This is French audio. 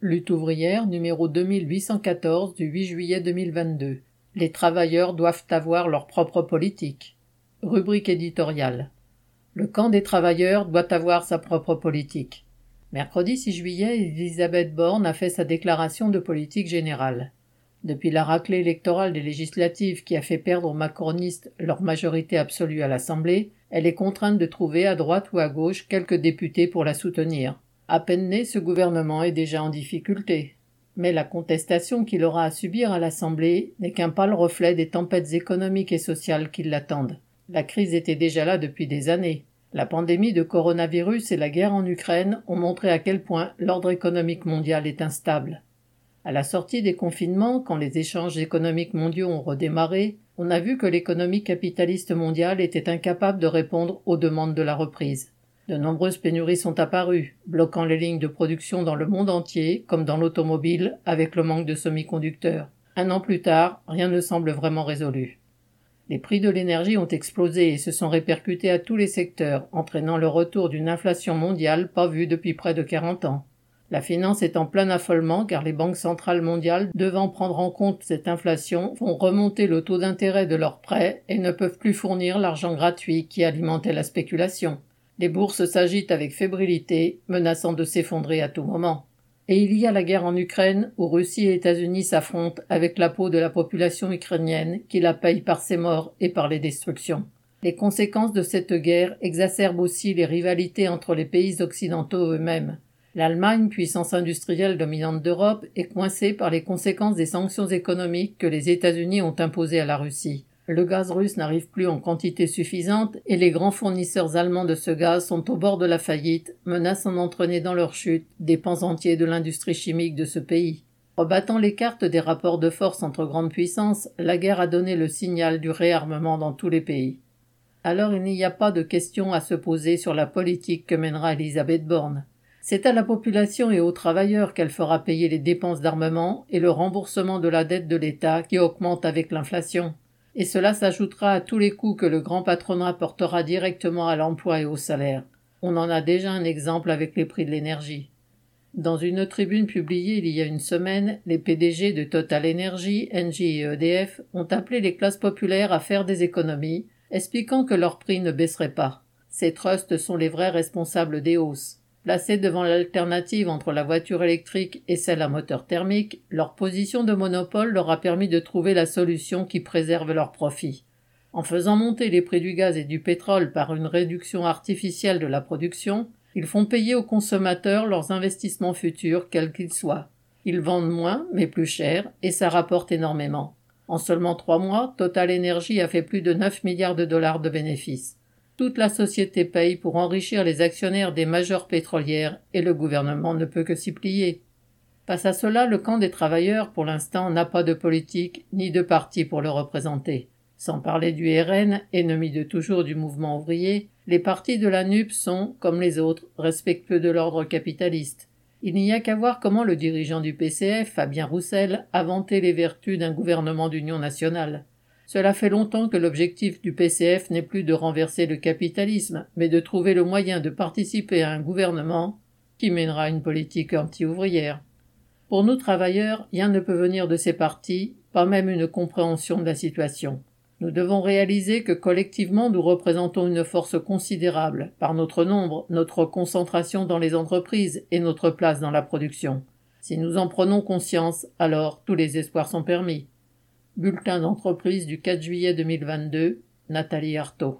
Lutte ouvrière numéro 2814 du 8 juillet 2022. Les travailleurs doivent avoir leur propre politique. Rubrique éditoriale. Le camp des travailleurs doit avoir sa propre politique. Mercredi 6 juillet, Elisabeth Borne a fait sa déclaration de politique générale. Depuis la raclée électorale des législatives qui a fait perdre aux macronistes leur majorité absolue à l'Assemblée, elle est contrainte de trouver à droite ou à gauche quelques députés pour la soutenir. À peine né, ce gouvernement est déjà en difficulté. Mais la contestation qu'il aura à subir à l'Assemblée n'est qu'un pâle reflet des tempêtes économiques et sociales qui l'attendent. La crise était déjà là depuis des années. La pandémie de coronavirus et la guerre en Ukraine ont montré à quel point l'ordre économique mondial est instable. À la sortie des confinements, quand les échanges économiques mondiaux ont redémarré, on a vu que l'économie capitaliste mondiale était incapable de répondre aux demandes de la reprise. De nombreuses pénuries sont apparues, bloquant les lignes de production dans le monde entier, comme dans l'automobile, avec le manque de semi-conducteurs. Un an plus tard, rien ne semble vraiment résolu. Les prix de l'énergie ont explosé et se sont répercutés à tous les secteurs, entraînant le retour d'une inflation mondiale pas vue depuis près de 40 ans. La finance est en plein affolement car les banques centrales mondiales, devant prendre en compte cette inflation, vont remonter le taux d'intérêt de leurs prêts et ne peuvent plus fournir l'argent gratuit qui alimentait la spéculation. Les bourses s'agitent avec fébrilité, menaçant de s'effondrer à tout moment. Et il y a la guerre en Ukraine, où Russie et États-Unis s'affrontent avec la peau de la population ukrainienne, qui la paye par ses morts et par les destructions. Les conséquences de cette guerre exacerbent aussi les rivalités entre les pays occidentaux eux-mêmes. L'Allemagne, puissance industrielle dominante d'Europe, est coincée par les conséquences des sanctions économiques que les États-Unis ont imposées à la Russie. Le gaz russe n'arrive plus en quantité suffisante et les grands fournisseurs allemands de ce gaz sont au bord de la faillite, menaçant d'entraîner dans leur chute des pans entiers de l'industrie chimique de ce pays. Rebattant les cartes des rapports de force entre grandes puissances, la guerre a donné le signal du réarmement dans tous les pays. Alors il n'y a pas de question à se poser sur la politique que mènera Elisabeth Borne. C'est à la population et aux travailleurs qu'elle fera payer les dépenses d'armement et le remboursement de la dette de l'État qui augmente avec l'inflation et cela s'ajoutera à tous les coûts que le grand patronat portera directement à l'emploi et au salaire. On en a déjà un exemple avec les prix de l'énergie. Dans une tribune publiée il y a une semaine, les PDG de Total Energy, Engie et EDF ont appelé les classes populaires à faire des économies, expliquant que leurs prix ne baisseraient pas. Ces trusts sont les vrais responsables des hausses. Placés devant l'alternative entre la voiture électrique et celle à moteur thermique, leur position de monopole leur a permis de trouver la solution qui préserve leurs profits. En faisant monter les prix du gaz et du pétrole par une réduction artificielle de la production, ils font payer aux consommateurs leurs investissements futurs, quels qu'ils soient. Ils vendent moins, mais plus cher, et ça rapporte énormément. En seulement trois mois, Total Energy a fait plus de 9 milliards de dollars de bénéfices. Toute la société paye pour enrichir les actionnaires des majeures pétrolières et le gouvernement ne peut que s'y plier. Face à cela, le camp des travailleurs, pour l'instant, n'a pas de politique ni de parti pour le représenter. Sans parler du RN, ennemi de toujours du mouvement ouvrier, les partis de la NUP sont, comme les autres, respectueux de l'ordre capitaliste. Il n'y a qu'à voir comment le dirigeant du PCF, Fabien Roussel, a vanté les vertus d'un gouvernement d'union nationale. Cela fait longtemps que l'objectif du PCF n'est plus de renverser le capitalisme, mais de trouver le moyen de participer à un gouvernement qui mènera une politique anti-ouvrière. Pour nous travailleurs, rien ne peut venir de ces partis, pas même une compréhension de la situation. Nous devons réaliser que collectivement nous représentons une force considérable, par notre nombre, notre concentration dans les entreprises et notre place dans la production. Si nous en prenons conscience, alors tous les espoirs sont permis. Bulletin d'entreprise du 4 juillet 2022, Nathalie Artaud.